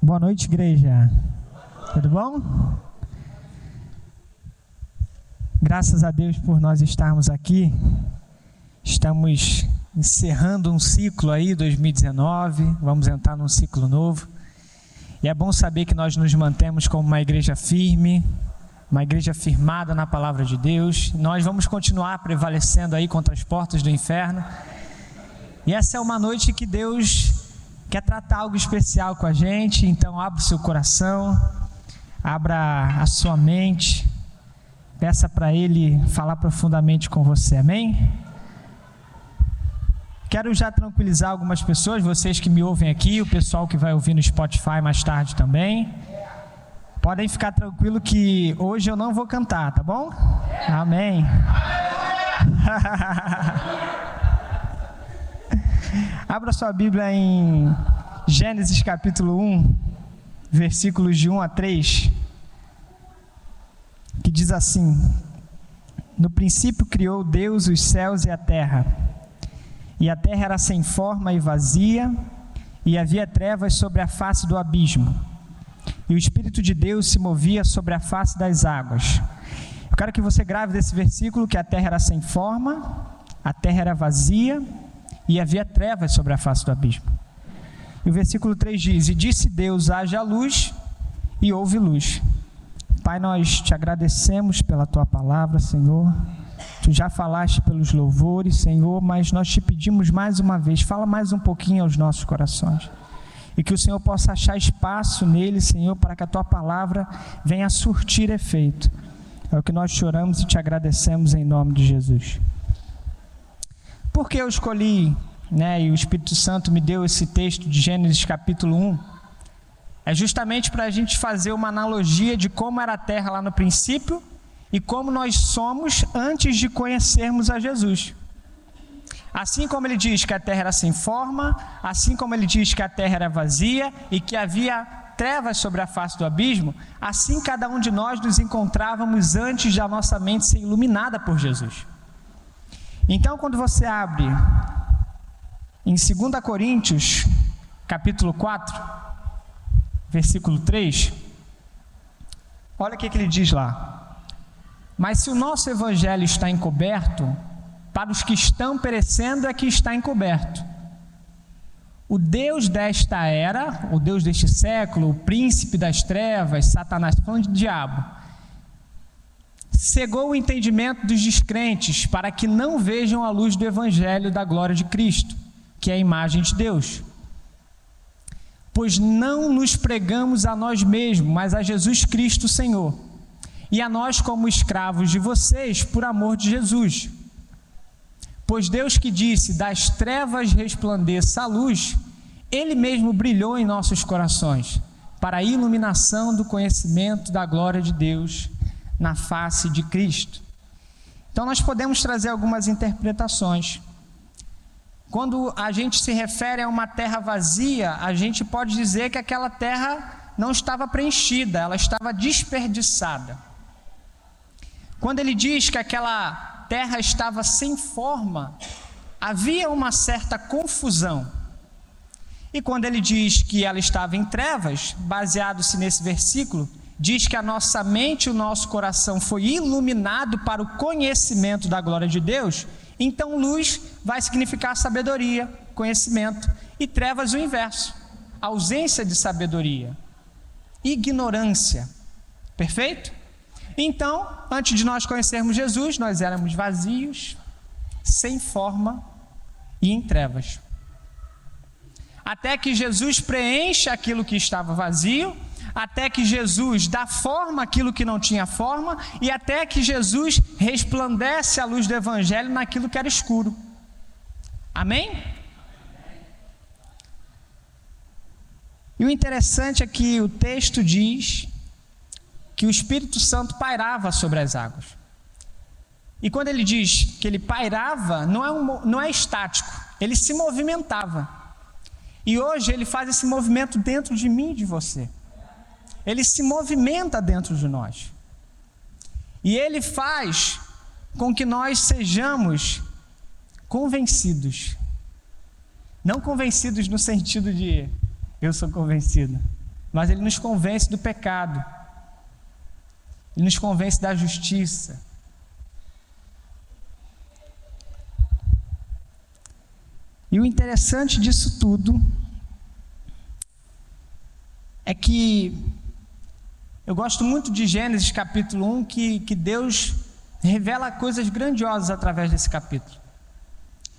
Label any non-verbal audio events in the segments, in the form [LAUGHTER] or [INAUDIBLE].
Boa noite, igreja. Tudo bom? Graças a Deus por nós estarmos aqui. Estamos encerrando um ciclo aí, 2019. Vamos entrar num ciclo novo. E é bom saber que nós nos mantemos como uma igreja firme, uma igreja firmada na palavra de Deus. Nós vamos continuar prevalecendo aí contra as portas do inferno. E essa é uma noite que Deus quer tratar algo especial com a gente, então abra o seu coração, abra a sua mente, peça para Ele falar profundamente com você, amém? Quero já tranquilizar algumas pessoas, vocês que me ouvem aqui, o pessoal que vai ouvir no Spotify mais tarde também. Podem ficar tranquilo que hoje eu não vou cantar, tá bom? Amém. [LAUGHS] Abra sua Bíblia em Gênesis capítulo 1, versículos de 1 a 3, que diz assim: No princípio criou Deus os céus e a terra, e a terra era sem forma e vazia, e havia trevas sobre a face do abismo, e o Espírito de Deus se movia sobre a face das águas. Eu quero que você grave desse versículo que a terra era sem forma, a terra era vazia, e havia trevas sobre a face do abismo. E o versículo 3 diz: E disse Deus: haja luz, e houve luz. Pai, nós te agradecemos pela tua palavra, Senhor. Tu já falaste pelos louvores, Senhor, mas nós te pedimos mais uma vez, fala mais um pouquinho aos nossos corações. E que o Senhor possa achar espaço nele, Senhor, para que a tua palavra venha surtir efeito. É o que nós choramos e te agradecemos em nome de Jesus. Por que eu escolhi, né, e o Espírito Santo me deu esse texto de Gênesis capítulo 1? É justamente para a gente fazer uma analogia de como era a terra lá no princípio e como nós somos antes de conhecermos a Jesus. Assim como ele diz que a terra era sem forma, assim como ele diz que a terra era vazia e que havia trevas sobre a face do abismo, assim cada um de nós nos encontrávamos antes de a nossa mente ser iluminada por Jesus. Então, quando você abre em 2 Coríntios, capítulo 4, versículo 3, olha o que, ele diz lá. Mas se o nosso evangelho está encoberto, para os que estão perecendo é que está encoberto. O Deus desta era, o Deus deste século, o príncipe das trevas, Satanás, falando de diabo, cegou o entendimento dos descrentes para que não vejam a luz do evangelho da glória de Cristo, que é a imagem de Deus. Pois não nos pregamos a nós mesmos, mas a Jesus Cristo Senhor, e a nós como escravos de vocês por amor de Jesus. Pois Deus que disse: "Das trevas resplandeça a luz", ele mesmo brilhou em nossos corações, para a iluminação do conhecimento da glória de Deus na face de Cristo. Então, nós podemos trazer algumas interpretações. Quando a gente se refere a uma terra vazia, a gente pode dizer que aquela terra não estava preenchida, ela estava desperdiçada. Quando ele diz que aquela terra estava sem forma, havia uma certa confusão. E quando ele diz que ela estava em trevas, baseado-se nesse versículo, diz que a nossa mente o nosso coração foi iluminado para o conhecimento da glória de Deus, então luz vai significar sabedoria, conhecimento, e trevas o inverso, ausência de sabedoria, ignorância. Perfeito? Então, antes de nós conhecermos Jesus, nós éramos vazios, sem forma e em trevas. Até que Jesus preencha aquilo que estava vazio até que Jesus dá forma aquilo que não tinha forma e até que Jesus resplandece a luz do evangelho naquilo que era escuro. Amém? E o interessante é que o texto diz que o Espírito Santo pairava sobre as águas. E quando ele diz que ele pairava, não é, um, não é estático, ele se movimentava. E hoje ele faz esse movimento dentro de mim e de você ele se movimenta dentro de nós. E ele faz com que nós sejamos convencidos. Não convencidos no sentido de eu sou convencido. mas ele nos convence do pecado, ele nos convence da justiça. E o interessante disso tudo é que eu gosto muito de Gênesis capítulo 1, que, que Deus revela coisas grandiosas através desse capítulo.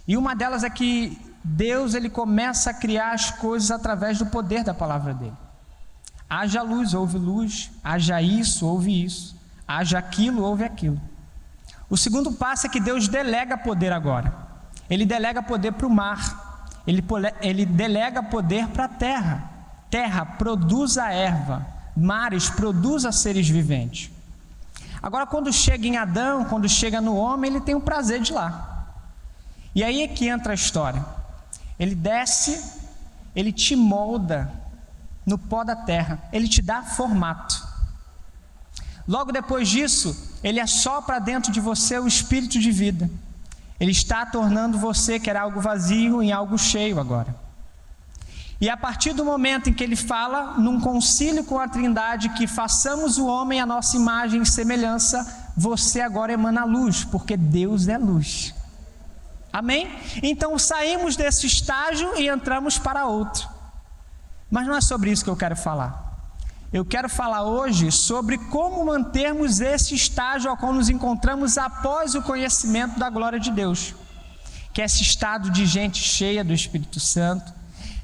E uma delas é que Deus ele começa a criar as coisas através do poder da palavra dele. Haja luz, houve luz, haja isso, houve isso, haja aquilo, houve aquilo. O segundo passo é que Deus delega poder agora. Ele delega poder para o mar, ele, ele delega poder para a terra. Terra, produza a erva, mares, produza seres viventes. Agora, quando chega em Adão, quando chega no homem, ele tem o prazer de lá. E aí é que entra a história. Ele desce, ele te molda no pó da terra, ele te dá formato. Logo depois disso, ele assopra dentro de você o espírito de vida. Ele está tornando você, que era algo vazio, em algo cheio agora. E a partir do momento em que ele fala, num concílio com a Trindade, que façamos o homem a nossa imagem e semelhança, você agora emana luz, porque Deus é luz. Amém? Então saímos desse estágio e entramos para outro. Mas não é sobre isso que eu quero falar. Eu quero falar hoje sobre como mantermos esse estágio ao qual nos encontramos após o conhecimento da glória de Deus, que é esse estado de gente cheia do Espírito Santo,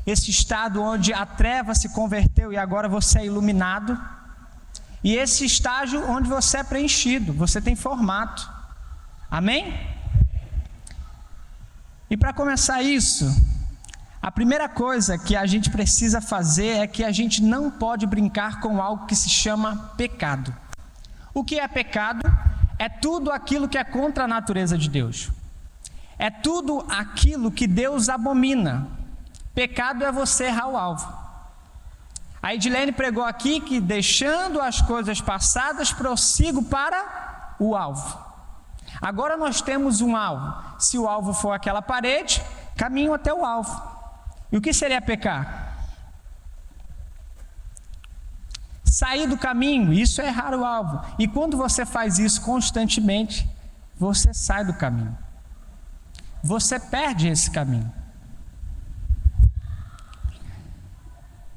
esse estado onde a treva se converteu e agora você é iluminado, e esse estágio onde você é preenchido, você tem formato. Amém? E para começar isso, a primeira coisa que a gente precisa fazer é que a gente não pode brincar com algo que se chama pecado. O que é pecado? É tudo aquilo que é contra a natureza de Deus. É tudo aquilo que Deus abomina. Pecado é você errar o alvo. A Edilene pregou aqui que deixando as coisas passadas, prossigo para o alvo. Agora nós temos um alvo. Se o alvo for aquela parede, caminho até o alvo. E o que seria pecar? Sair do caminho, isso é errar o alvo. E quando você faz isso constantemente, você sai do caminho. Você perde esse caminho.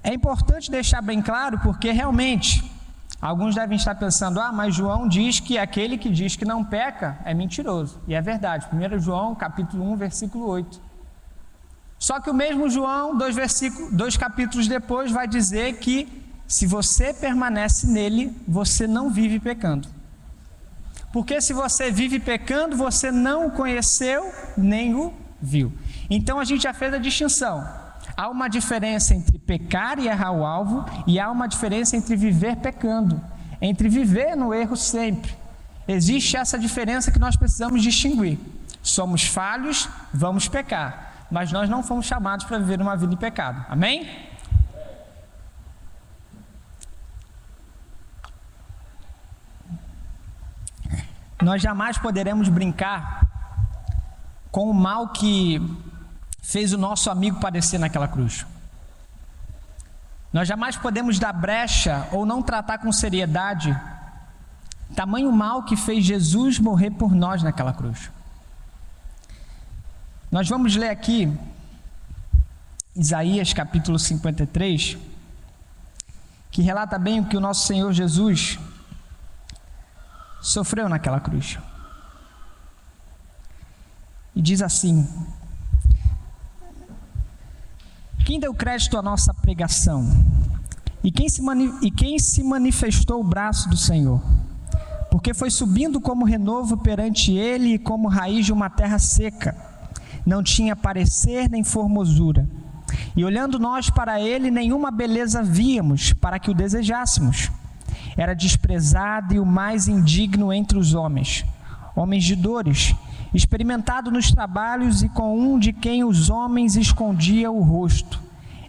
É importante deixar bem claro porque realmente alguns devem estar pensando: ah, mas João diz que aquele que diz que não peca é mentiroso. E é verdade. 1 João, capítulo 1, versículo 8. Só que o mesmo João, dois, versículos, dois capítulos depois, vai dizer que se você permanece nele, você não vive pecando. Porque se você vive pecando, você não o conheceu nem o viu. Então a gente já fez a distinção. Há uma diferença entre pecar e errar o alvo, e há uma diferença entre viver pecando, entre viver no erro sempre. Existe essa diferença que nós precisamos distinguir. Somos falhos, vamos pecar, mas nós não fomos chamados para viver uma vida em pecado. Amém? Nós jamais poderemos brincar com o mal que fez o nosso amigo padecer naquela cruz. Nós jamais podemos dar brecha ou não tratar com seriedade tamanho mal que fez Jesus morrer por nós naquela cruz. Nós vamos ler aqui Isaías capítulo 53, que relata bem o que o nosso Senhor Jesus sofreu naquela cruz. E diz assim: quem deu crédito à nossa pregação? E quem, se e quem se manifestou o braço do Senhor? Porque foi subindo como renovo perante ele e como raiz de uma terra seca. Não tinha parecer nem formosura. E olhando nós para ele, nenhuma beleza víamos para que o desejássemos. Era desprezado e o mais indigno entre os homens, homens de dores experimentado nos trabalhos e com um de quem os homens escondia o rosto.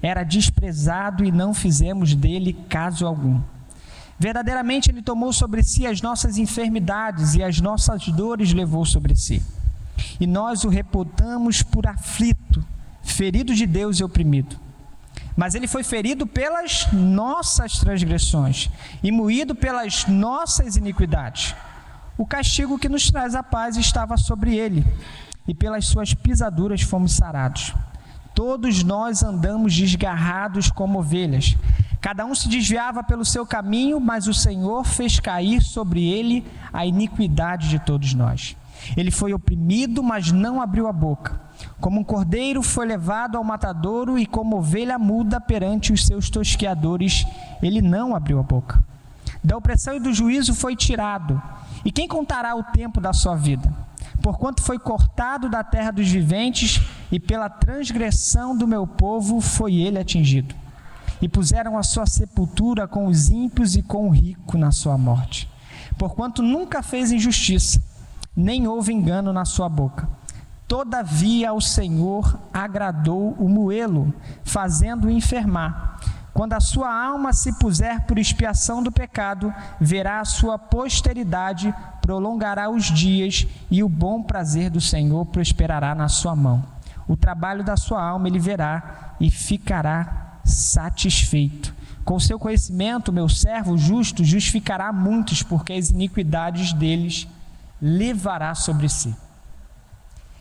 Era desprezado e não fizemos dele caso algum. Verdadeiramente ele tomou sobre si as nossas enfermidades e as nossas dores levou sobre si. E nós o reputamos por aflito, ferido de Deus e oprimido. Mas ele foi ferido pelas nossas transgressões e moído pelas nossas iniquidades. O castigo que nos traz a paz estava sobre ele, e pelas suas pisaduras fomos sarados. Todos nós andamos desgarrados como ovelhas. Cada um se desviava pelo seu caminho, mas o Senhor fez cair sobre ele a iniquidade de todos nós. Ele foi oprimido, mas não abriu a boca. Como um cordeiro foi levado ao matadouro e como ovelha muda perante os seus tosqueadores, ele não abriu a boca. Da opressão e do juízo foi tirado. E quem contará o tempo da sua vida? Porquanto foi cortado da terra dos viventes e pela transgressão do meu povo foi ele atingido. E puseram a sua sepultura com os ímpios e com o rico na sua morte. Porquanto nunca fez injustiça, nem houve engano na sua boca. Todavia o Senhor agradou o moê-lo, fazendo-o enfermar. Quando a sua alma se puser por expiação do pecado, verá a sua posteridade, prolongará os dias, e o bom prazer do Senhor prosperará na sua mão. O trabalho da sua alma ele verá e ficará satisfeito. Com seu conhecimento, meu servo justo justificará muitos, porque as iniquidades deles levará sobre si.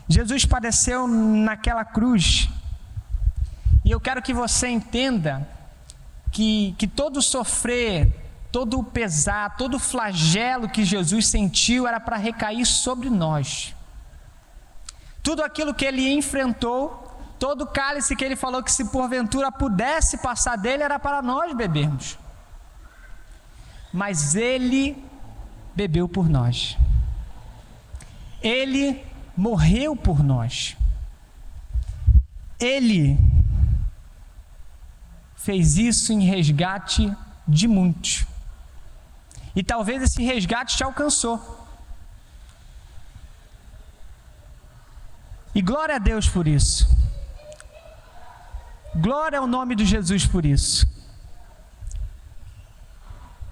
Jesus padeceu naquela cruz, e eu quero que você entenda que, que todo sofrer, todo o pesar, todo o flagelo que Jesus sentiu era para recair sobre nós. Tudo aquilo que ele enfrentou, todo o cálice que ele falou que se porventura pudesse passar dele era para nós bebermos. Mas ele bebeu por nós. Ele morreu por nós. Ele fez isso em resgate de muitos. E talvez esse resgate te alcançou. E glória a Deus por isso. Glória ao nome de Jesus por isso.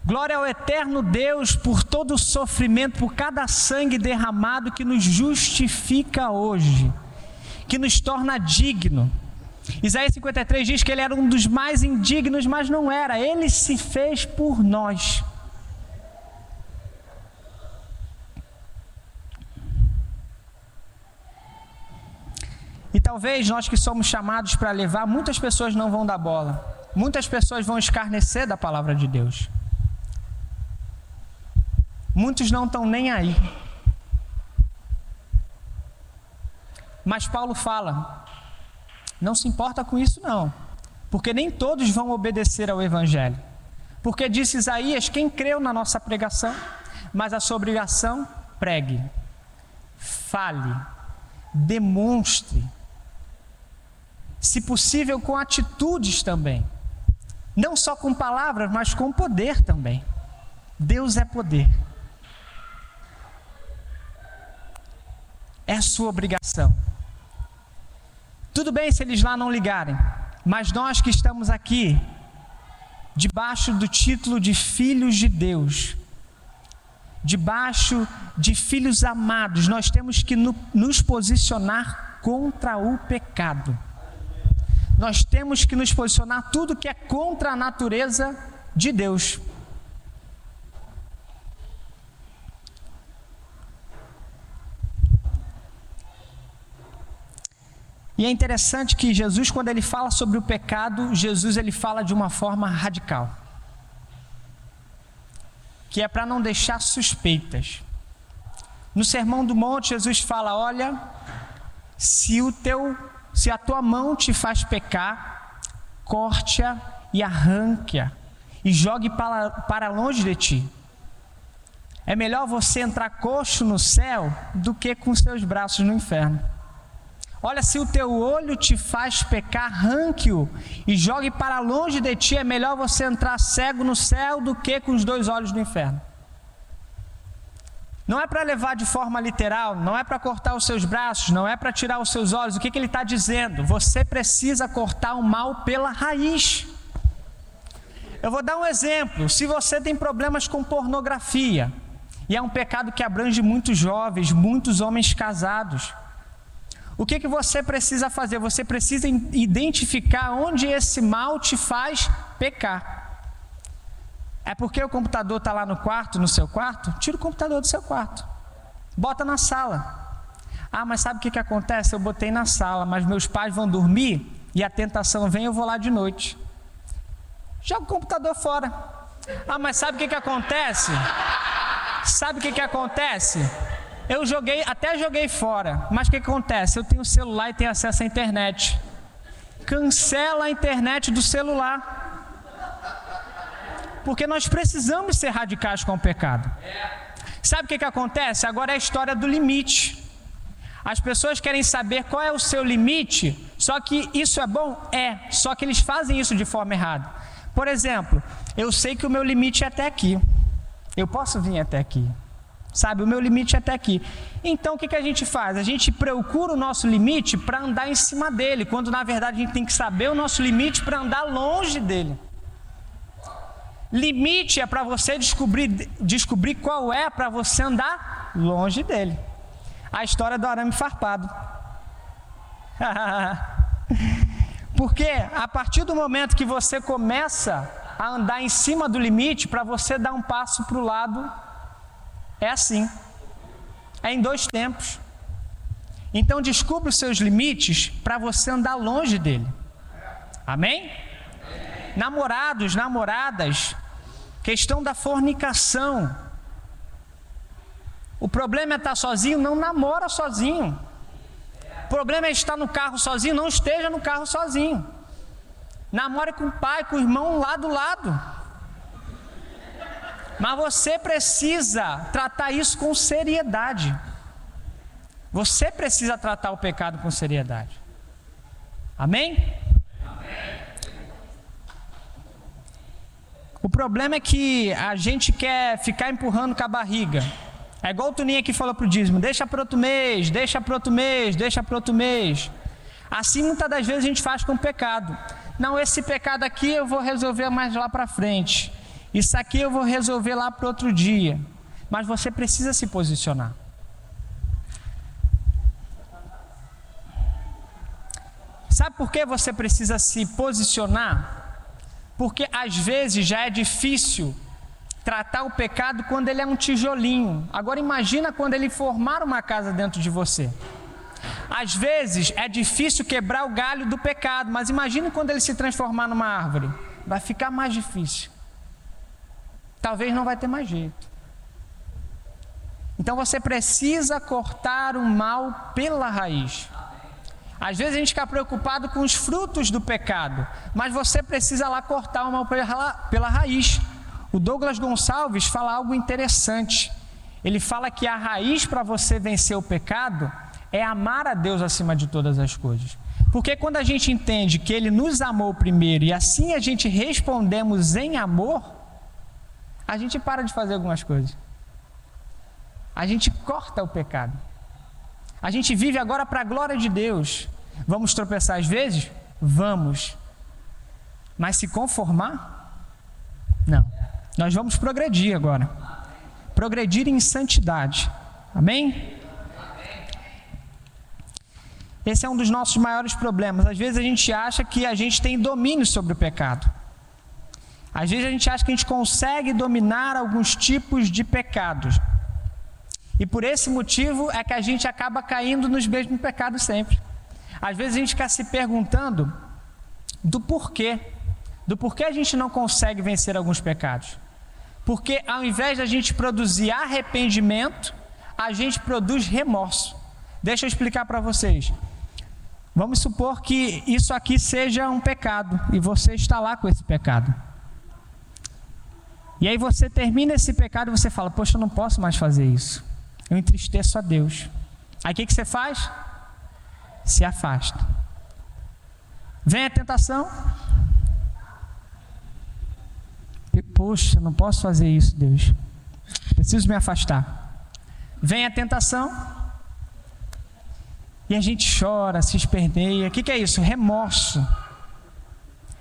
Glória ao eterno Deus por todo o sofrimento, por cada sangue derramado que nos justifica hoje, que nos torna digno. Isaías 53 diz que ele era um dos mais indignos, mas não era, ele se fez por nós. E talvez nós que somos chamados para levar, muitas pessoas não vão dar bola, muitas pessoas vão escarnecer da palavra de Deus. Muitos não estão nem aí. Mas Paulo fala: não se importa com isso, não, porque nem todos vão obedecer ao Evangelho. Porque disse Isaías: quem creu na nossa pregação, mas a sua obrigação, pregue, fale, demonstre, se possível com atitudes também, não só com palavras, mas com poder também. Deus é poder. É sua obrigação. Tudo bem se eles lá não ligarem, mas nós que estamos aqui, debaixo do título de filhos de Deus, debaixo de filhos amados, nós temos que no, nos posicionar contra o pecado. Nós temos que nos posicionar tudo que é contra a natureza de Deus. E é interessante que Jesus, quando ele fala sobre o pecado, Jesus ele fala de uma forma radical. Que é para não deixar suspeitas. No Sermão do Monte, Jesus fala: "Olha, se o teu, se a tua mão te faz pecar, corte-a e arranque-a e jogue para, para longe de ti. É melhor você entrar coxo no céu do que com seus braços no inferno. Olha, se o teu olho te faz pecar, arranque-o e jogue para longe de ti. É melhor você entrar cego no céu do que com os dois olhos no inferno. Não é para levar de forma literal, não é para cortar os seus braços, não é para tirar os seus olhos. O que, que ele está dizendo? Você precisa cortar o mal pela raiz. Eu vou dar um exemplo. Se você tem problemas com pornografia, e é um pecado que abrange muitos jovens, muitos homens casados. O que, que você precisa fazer? Você precisa identificar onde esse mal te faz pecar. É porque o computador está lá no quarto, no seu quarto? Tira o computador do seu quarto. Bota na sala. Ah, mas sabe o que, que acontece? Eu botei na sala, mas meus pais vão dormir e a tentação vem, eu vou lá de noite. Joga o computador fora. Ah, mas sabe o que, que acontece? Sabe o que, que acontece? Eu joguei, até joguei fora, mas o que, acontece? Eu tenho celular e tenho acesso à internet. Cancela a internet do celular. Porque nós precisamos ser radicais com o pecado. Sabe o que, que acontece? Agora é a história do limite. As pessoas querem saber qual é o seu limite, só que isso é bom? É, só que eles fazem isso de forma errada. Por exemplo, eu sei que o meu limite é até aqui. Eu posso vir até aqui. Sabe, o meu limite é até aqui. Então o que, que a gente faz? A gente procura o nosso limite para andar em cima dele, quando na verdade a gente tem que saber o nosso limite para andar longe dele. Limite é para você descobrir, descobrir qual é para você andar longe dele. A história do arame farpado. [LAUGHS] Porque a partir do momento que você começa a andar em cima do limite, para você dar um passo para o lado, é assim. É em dois tempos. Então descubra os seus limites para você andar longe dele. Amém? Namorados, namoradas, questão da fornicação. O problema é estar sozinho, não namora sozinho. O problema é estar no carro sozinho, não esteja no carro sozinho. Namore com o pai, com o irmão lá do lado. Mas você precisa tratar isso com seriedade. Você precisa tratar o pecado com seriedade. Amém? O problema é que a gente quer ficar empurrando com a barriga. É igual o Tuninho que falou para o dízimo: deixa para outro mês, deixa para outro mês, deixa para outro mês. Assim muitas das vezes a gente faz com o pecado. Não, esse pecado aqui eu vou resolver mais lá para frente. Isso aqui eu vou resolver lá para outro dia. Mas você precisa se posicionar. Sabe por que você precisa se posicionar? Porque às vezes já é difícil tratar o pecado quando ele é um tijolinho. Agora imagina quando ele formar uma casa dentro de você. Às vezes é difícil quebrar o galho do pecado, mas imagine quando ele se transformar numa árvore. Vai ficar mais difícil. Talvez não vai ter mais jeito. Então você precisa cortar o mal pela raiz. Às vezes a gente fica preocupado com os frutos do pecado, mas você precisa lá cortar o mal pela, pela raiz. O Douglas Gonçalves fala algo interessante. Ele fala que a raiz para você vencer o pecado é amar a Deus acima de todas as coisas. Porque quando a gente entende que Ele nos amou primeiro e assim a gente respondemos em amor, a gente para de fazer algumas coisas. A gente corta o pecado. A gente vive agora para a glória de Deus. Vamos tropeçar às vezes? Vamos. Mas se conformar? Não. Nós vamos progredir agora. Progredir em santidade. Amém? Esse é um dos nossos maiores problemas. Às vezes a gente acha que a gente tem domínio sobre o pecado. Às vezes a gente acha que a gente consegue dominar alguns tipos de pecados. E por esse motivo é que a gente acaba caindo nos mesmos pecados sempre. Às vezes a gente fica se perguntando do porquê. Do porquê a gente não consegue vencer alguns pecados. Porque ao invés da gente produzir arrependimento, a gente produz remorso. Deixa eu explicar para vocês. Vamos supor que isso aqui seja um pecado e você está lá com esse pecado. E aí você termina esse pecado e você fala: Poxa, eu não posso mais fazer isso. Eu entristeço a Deus. Aí o que, que você faz? Se afasta. Vem a tentação. Poxa, não posso fazer isso, Deus. Preciso me afastar. Vem a tentação. E a gente chora, se esperneia. O que, que é isso? Remorso.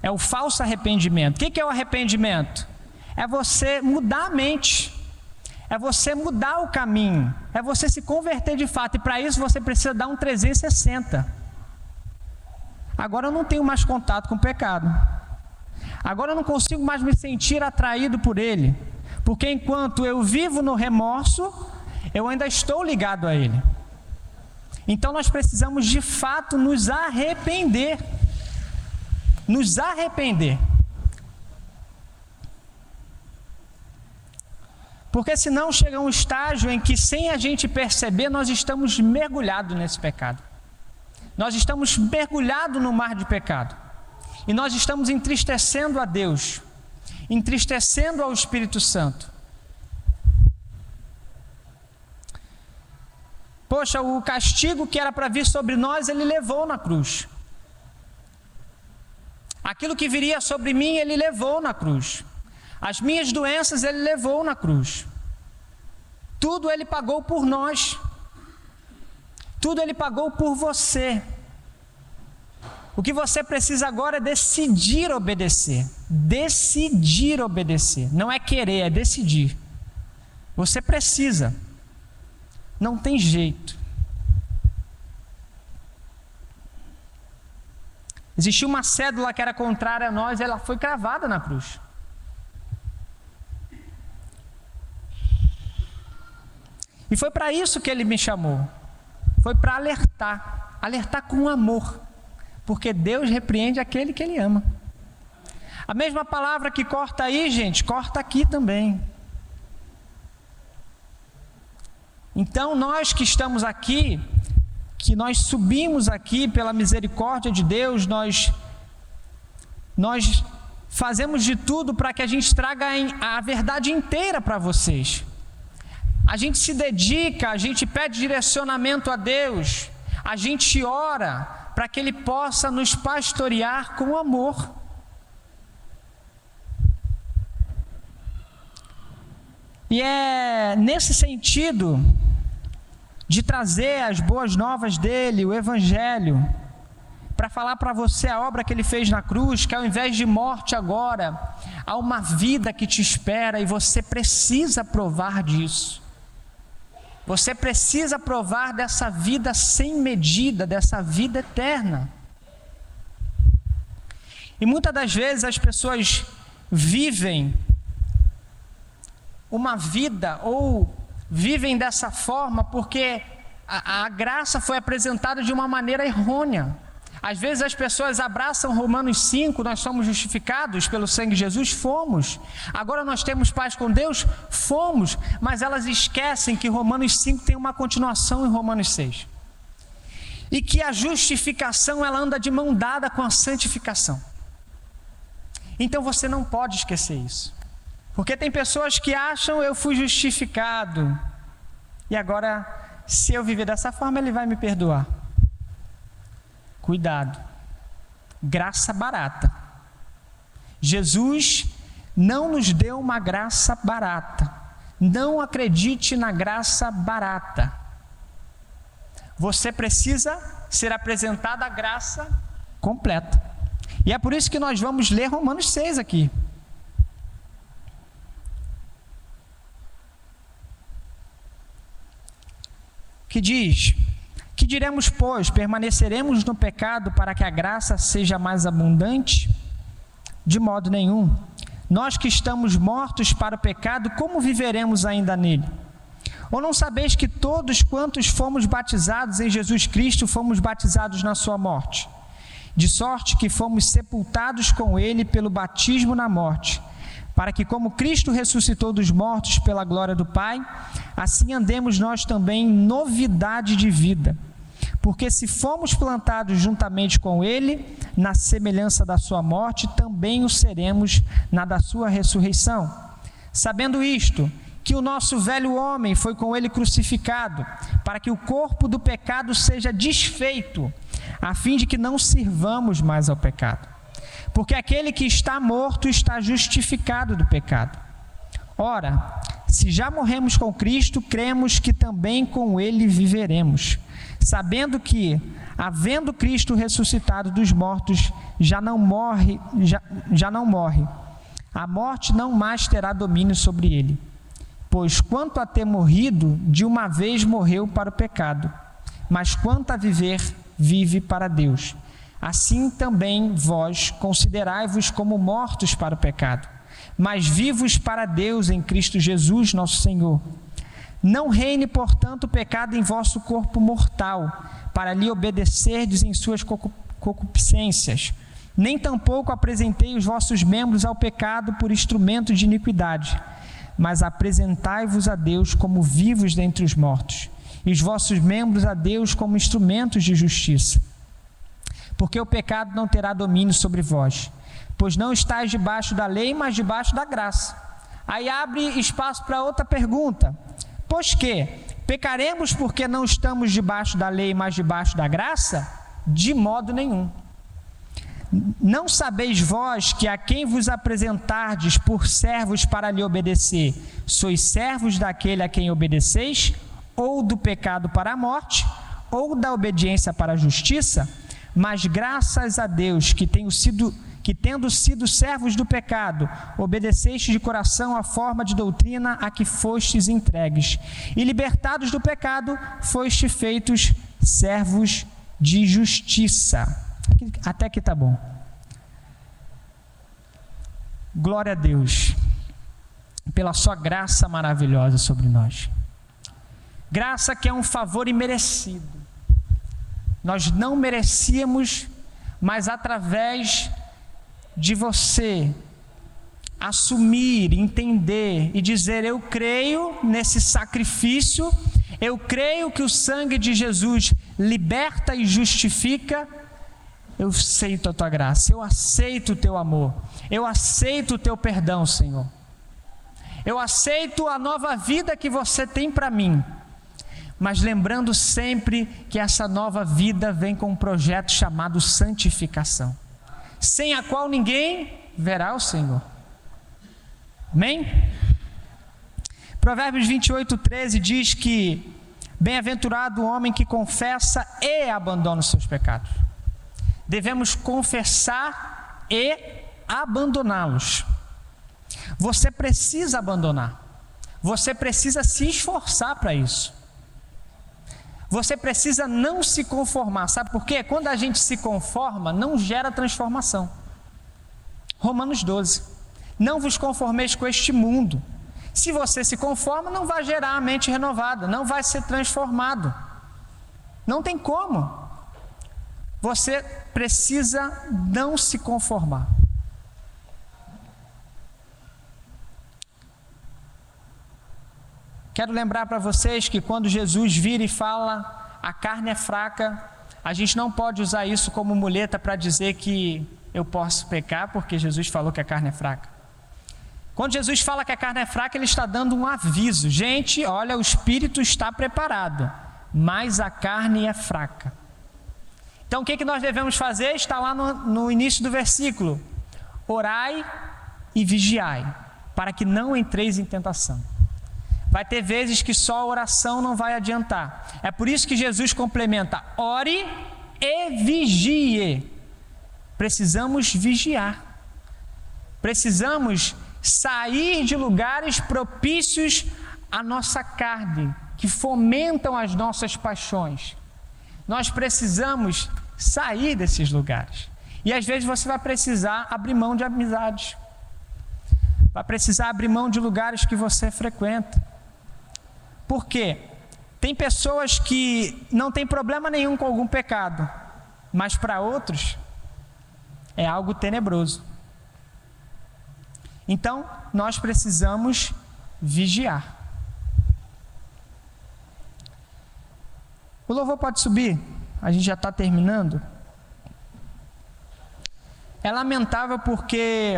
É o falso arrependimento. O que, que é o arrependimento? É você mudar a mente. é você mudar o caminho, é você se converter de fato, e para isso você precisa dar um 360. Agora eu não tenho mais contato com o pecado. Agora eu não consigo mais me sentir atraído por ele, porque enquanto eu vivo no remorso, eu ainda estou ligado a ele. Então nós precisamos de fato nos arrepender. Nos arrepender. Porque senão chega um estágio em que, sem a gente perceber, nós estamos mergulhados nesse pecado. Nós estamos mergulhados no mar de pecado. E nós estamos entristecendo a Deus, entristecendo ao Espírito Santo. Poxa, o castigo que era para vir sobre nós, ele levou na cruz. Aquilo que viria sobre mim, ele levou na cruz. As minhas doenças ele levou na cruz. Tudo ele pagou por nós. Tudo ele pagou por você. O que você precisa agora é decidir obedecer. Decidir obedecer. Não é querer, é decidir. Você precisa. Não tem jeito. Existia uma cédula que era contrária a nós, ela foi cravada na cruz. E foi para isso que ele me chamou. Foi para alertar, alertar com amor, porque Deus repreende aquele que ele ama. A mesma palavra que corta aí, gente, corta aqui também. Então, nós que estamos aqui, que nós subimos aqui pela misericórdia de Deus, nós nós fazemos de tudo para que a gente traga a verdade inteira para vocês. A gente se dedica, a gente pede direcionamento a Deus, a gente ora para que Ele possa nos pastorear com amor. E é nesse sentido de trazer as boas novas dele, o Evangelho, para falar para você a obra que ele fez na cruz, que ao invés de morte agora, há uma vida que te espera e você precisa provar disso. Você precisa provar dessa vida sem medida, dessa vida eterna. E muitas das vezes as pessoas vivem uma vida ou vivem dessa forma porque a, a graça foi apresentada de uma maneira errônea. Às vezes as pessoas abraçam Romanos 5, nós somos justificados pelo sangue de Jesus, fomos. Agora nós temos paz com Deus, fomos, mas elas esquecem que Romanos 5 tem uma continuação em Romanos 6. E que a justificação ela anda de mão dada com a santificação. Então você não pode esquecer isso. Porque tem pessoas que acham eu fui justificado. E agora, se eu viver dessa forma, ele vai me perdoar. Cuidado. Graça barata. Jesus não nos deu uma graça barata. Não acredite na graça barata. Você precisa ser apresentada a graça completa. E é por isso que nós vamos ler Romanos 6 aqui. Que diz: que diremos, pois? Permaneceremos no pecado para que a graça seja mais abundante? De modo nenhum. Nós que estamos mortos para o pecado, como viveremos ainda nele? Ou não sabeis que todos quantos fomos batizados em Jesus Cristo fomos batizados na sua morte? De sorte que fomos sepultados com ele pelo batismo na morte para que, como Cristo ressuscitou dos mortos pela glória do Pai, assim andemos nós também em novidade de vida. Porque se fomos plantados juntamente com Ele, na semelhança da Sua morte, também o seremos na da Sua ressurreição. Sabendo isto, que o nosso velho homem foi com Ele crucificado, para que o corpo do pecado seja desfeito, a fim de que não sirvamos mais ao pecado. Porque aquele que está morto está justificado do pecado. Ora, se já morremos com Cristo, cremos que também com Ele viveremos, sabendo que, havendo Cristo ressuscitado dos mortos, já não morre, já, já não morre. A morte não mais terá domínio sobre ele. Pois quanto a ter morrido, de uma vez morreu para o pecado, mas quanto a viver, vive para Deus. Assim também vós considerai-vos como mortos para o pecado, mas vivos para Deus em Cristo Jesus, nosso Senhor. Não reine, portanto, o pecado em vosso corpo mortal, para lhe obedecerdes em suas concupiscências. Nem tampouco apresentei os vossos membros ao pecado por instrumento de iniquidade mas apresentai-vos a Deus como vivos dentre os mortos, e os vossos membros a Deus como instrumentos de justiça. Porque o pecado não terá domínio sobre vós, pois não estáis debaixo da lei, mas debaixo da graça. Aí abre espaço para outra pergunta: Pois que? Pecaremos porque não estamos debaixo da lei, mas debaixo da graça? De modo nenhum. Não sabeis vós que a quem vos apresentardes por servos para lhe obedecer, sois servos daquele a quem obedeceis, ou do pecado para a morte, ou da obediência para a justiça? Mas graças a Deus que tenho sido que tendo sido servos do pecado, obedeceste de coração a forma de doutrina a que fostes entregues, e libertados do pecado, foste feitos servos de justiça. Até que tá bom. Glória a Deus pela sua graça maravilhosa sobre nós. Graça que é um favor imerecido. Nós não merecíamos, mas através de você assumir, entender e dizer: Eu creio nesse sacrifício, eu creio que o sangue de Jesus liberta e justifica eu aceito a tua graça, eu aceito o teu amor, eu aceito o teu perdão, Senhor. Eu aceito a nova vida que você tem para mim, mas lembrando sempre que essa nova vida vem com um projeto chamado santificação, sem a qual ninguém verá o Senhor. Amém? Provérbios 28, 13 diz que bem-aventurado o homem que confessa e abandona os seus pecados devemos confessar e abandoná-los. Você precisa abandonar. Você precisa se esforçar para isso. Você precisa não se conformar. Sabe por quê? Quando a gente se conforma, não gera transformação. Romanos 12. Não vos conformeis com este mundo. Se você se conforma, não vai gerar a mente renovada, não vai ser transformado. Não tem como. Você precisa não se conformar. Quero lembrar para vocês que quando Jesus vira e fala a carne é fraca, a gente não pode usar isso como muleta para dizer que eu posso pecar, porque Jesus falou que a carne é fraca. Quando Jesus fala que a carne é fraca, ele está dando um aviso: gente, olha, o espírito está preparado, mas a carne é fraca. Então o que, que nós devemos fazer? Está lá no, no início do versículo: orai e vigiai, para que não entreis em tentação. Vai ter vezes que só a oração não vai adiantar. É por isso que Jesus complementa: ore e vigie. Precisamos vigiar. Precisamos sair de lugares propícios à nossa carne, que fomentam as nossas paixões. Nós precisamos sair desses lugares. E às vezes você vai precisar abrir mão de amizades. Vai precisar abrir mão de lugares que você frequenta. Por quê? Tem pessoas que não têm problema nenhum com algum pecado, mas para outros é algo tenebroso. Então, nós precisamos vigiar. O louvor pode subir? A gente já está terminando. É lamentável porque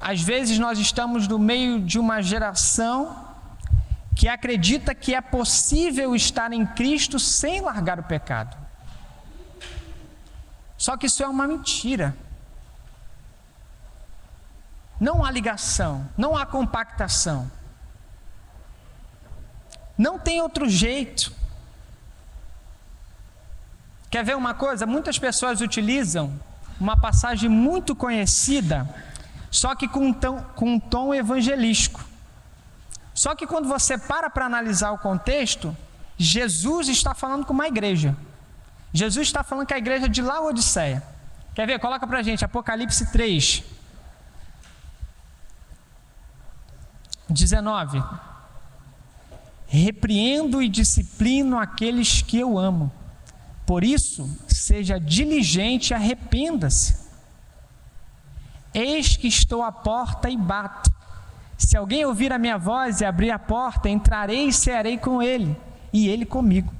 às vezes nós estamos no meio de uma geração que acredita que é possível estar em Cristo sem largar o pecado. Só que isso é uma mentira. Não há ligação, não há compactação. Não tem outro jeito. Quer ver uma coisa? Muitas pessoas utilizam uma passagem muito conhecida só que com um tom, com um tom evangelístico. Só que quando você para para analisar o contexto, Jesus está falando com uma igreja. Jesus está falando com a igreja de Laodiceia. Quer ver? Coloca para gente, Apocalipse 3. 19. Repreendo e disciplino aqueles que eu amo. Por isso, seja diligente e arrependa-se. Eis que estou à porta e bato. Se alguém ouvir a minha voz e abrir a porta, entrarei e cearei com ele, e ele comigo.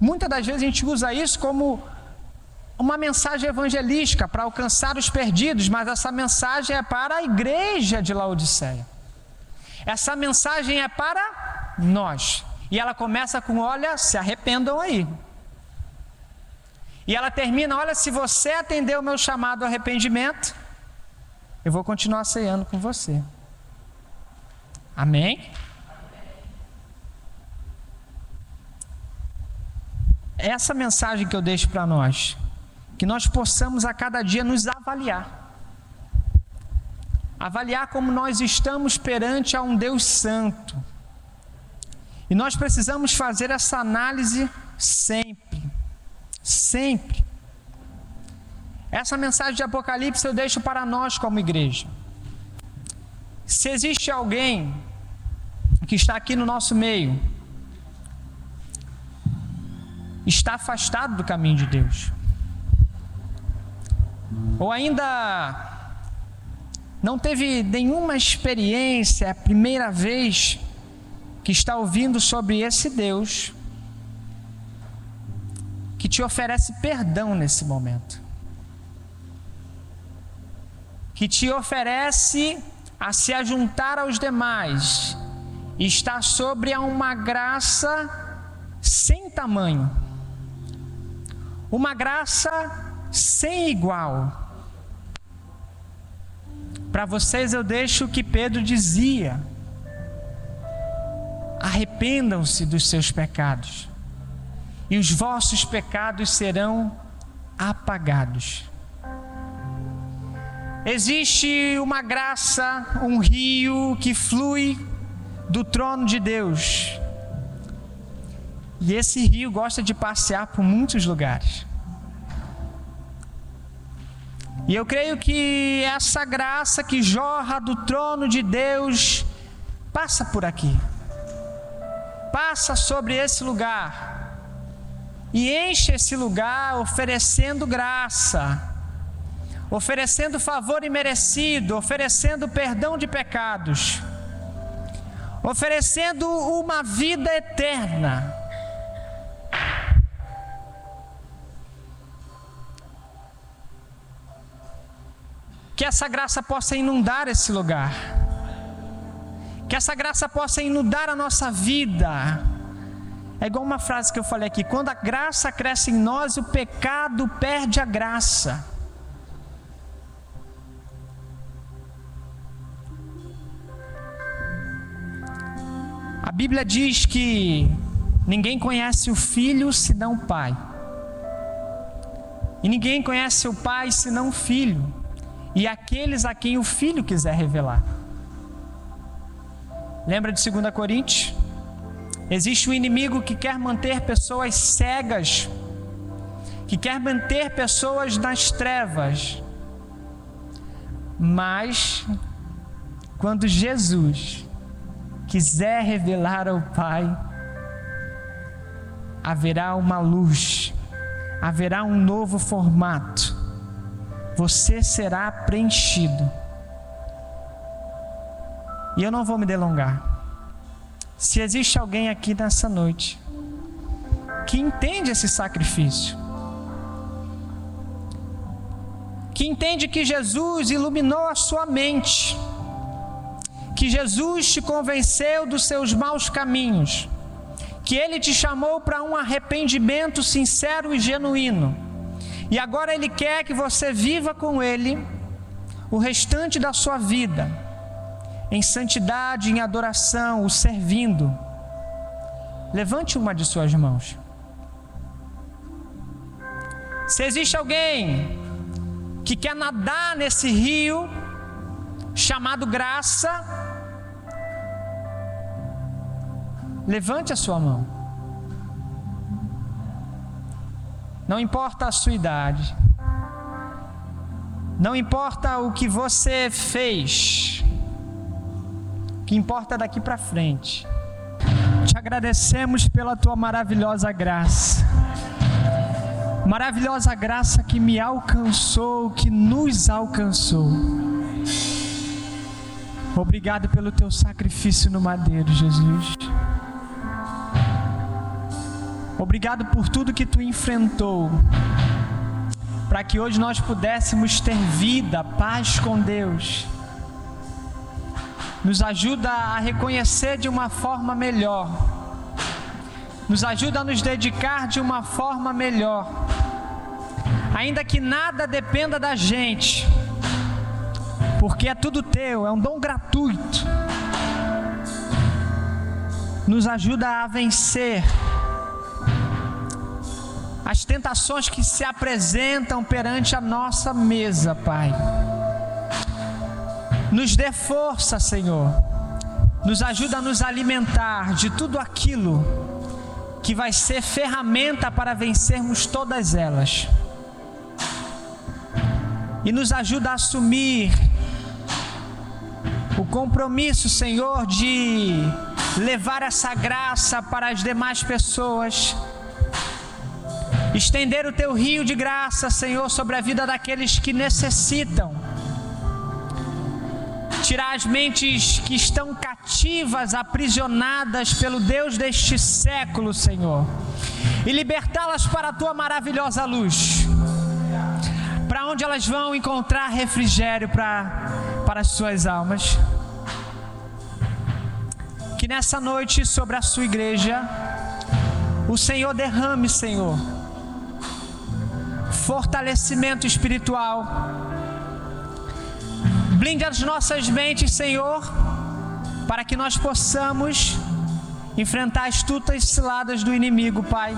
Muitas das vezes a gente usa isso como uma mensagem evangelística para alcançar os perdidos, mas essa mensagem é para a igreja de Laodiceia. Essa mensagem é para nós. E ela começa com: olha, se arrependam aí. E ela termina: olha, se você atender o meu chamado arrependimento, eu vou continuar ceando com você. Amém? Essa mensagem que eu deixo para nós, que nós possamos a cada dia nos avaliar. Avaliar como nós estamos perante a um Deus santo. E nós precisamos fazer essa análise sempre. Sempre. Essa mensagem de Apocalipse eu deixo para nós como igreja. Se existe alguém que está aqui no nosso meio, está afastado do caminho de Deus, ou ainda não teve nenhuma experiência, é a primeira vez que está ouvindo sobre esse Deus, que te oferece perdão nesse momento, que te oferece a se ajuntar aos demais, está sobre uma graça sem tamanho, uma graça sem igual. Para vocês eu deixo o que Pedro dizia: arrependam-se dos seus pecados e os vossos pecados serão apagados. Existe uma graça, um rio que flui do trono de Deus. E esse rio gosta de passear por muitos lugares. E eu creio que essa graça que jorra do trono de Deus passa por aqui, passa sobre esse lugar e enche esse lugar oferecendo graça, oferecendo favor imerecido, oferecendo perdão de pecados, oferecendo uma vida eterna. Que essa graça possa inundar esse lugar, que essa graça possa inundar a nossa vida é igual uma frase que eu falei aqui: quando a graça cresce em nós, o pecado perde a graça. A Bíblia diz que ninguém conhece o filho senão o pai. E ninguém conhece o pai senão o filho. E aqueles a quem o filho quiser revelar. Lembra de 2 Coríntios? Existe um inimigo que quer manter pessoas cegas, que quer manter pessoas nas trevas. Mas, quando Jesus quiser revelar ao Pai, haverá uma luz, haverá um novo formato, você será preenchido. E eu não vou me delongar. Se existe alguém aqui nessa noite que entende esse sacrifício, que entende que Jesus iluminou a sua mente, que Jesus te convenceu dos seus maus caminhos, que Ele te chamou para um arrependimento sincero e genuíno, e agora Ele quer que você viva com Ele o restante da sua vida em santidade, em adoração, o servindo. Levante uma de suas mãos. Se existe alguém que quer nadar nesse rio chamado graça, levante a sua mão. Não importa a sua idade, não importa o que você fez, o que importa é daqui para frente. Te agradecemos pela tua maravilhosa graça. Maravilhosa graça que me alcançou, que nos alcançou. Obrigado pelo teu sacrifício no madeiro, Jesus. Obrigado por tudo que tu enfrentou, para que hoje nós pudéssemos ter vida, paz com Deus. Nos ajuda a reconhecer de uma forma melhor, nos ajuda a nos dedicar de uma forma melhor, ainda que nada dependa da gente, porque é tudo teu, é um dom gratuito. Nos ajuda a vencer as tentações que se apresentam perante a nossa mesa, Pai. Nos dê força, Senhor. Nos ajuda a nos alimentar de tudo aquilo que vai ser ferramenta para vencermos todas elas. E nos ajuda a assumir o compromisso, Senhor, de levar essa graça para as demais pessoas estender o teu rio de graça, Senhor, sobre a vida daqueles que necessitam. Tirar as mentes que estão cativas, aprisionadas pelo Deus deste século, Senhor, e libertá-las para a tua maravilhosa luz, para onde elas vão encontrar refrigério para, para as suas almas. Que nessa noite, sobre a sua igreja, o Senhor derrame, Senhor, fortalecimento espiritual. Blinde as nossas mentes, Senhor, para que nós possamos enfrentar as tutas ciladas do inimigo, Pai,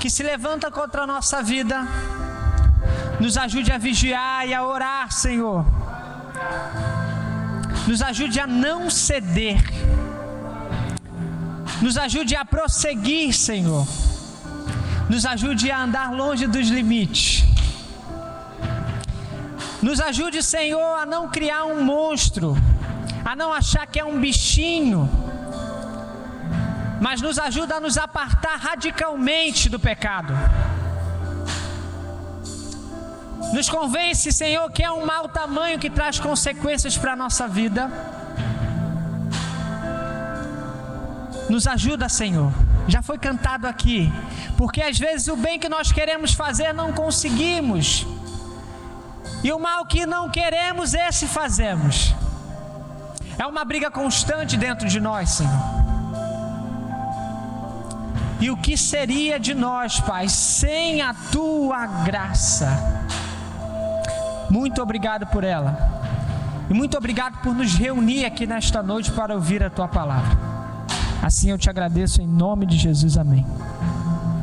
que se levanta contra a nossa vida. Nos ajude a vigiar e a orar, Senhor. Nos ajude a não ceder. Nos ajude a prosseguir, Senhor nos ajude a andar longe dos limites. Nos ajude, Senhor, a não criar um monstro, a não achar que é um bichinho, mas nos ajuda a nos apartar radicalmente do pecado. Nos convence, Senhor, que é um mau tamanho que traz consequências para a nossa vida. Nos ajuda, Senhor. Já foi cantado aqui. Porque às vezes o bem que nós queremos fazer não conseguimos. E o mal que não queremos, esse fazemos. É uma briga constante dentro de nós, Senhor. E o que seria de nós, Pai, sem a tua graça? Muito obrigado por ela. E muito obrigado por nos reunir aqui nesta noite para ouvir a tua palavra. Assim eu te agradeço em nome de Jesus. Amém.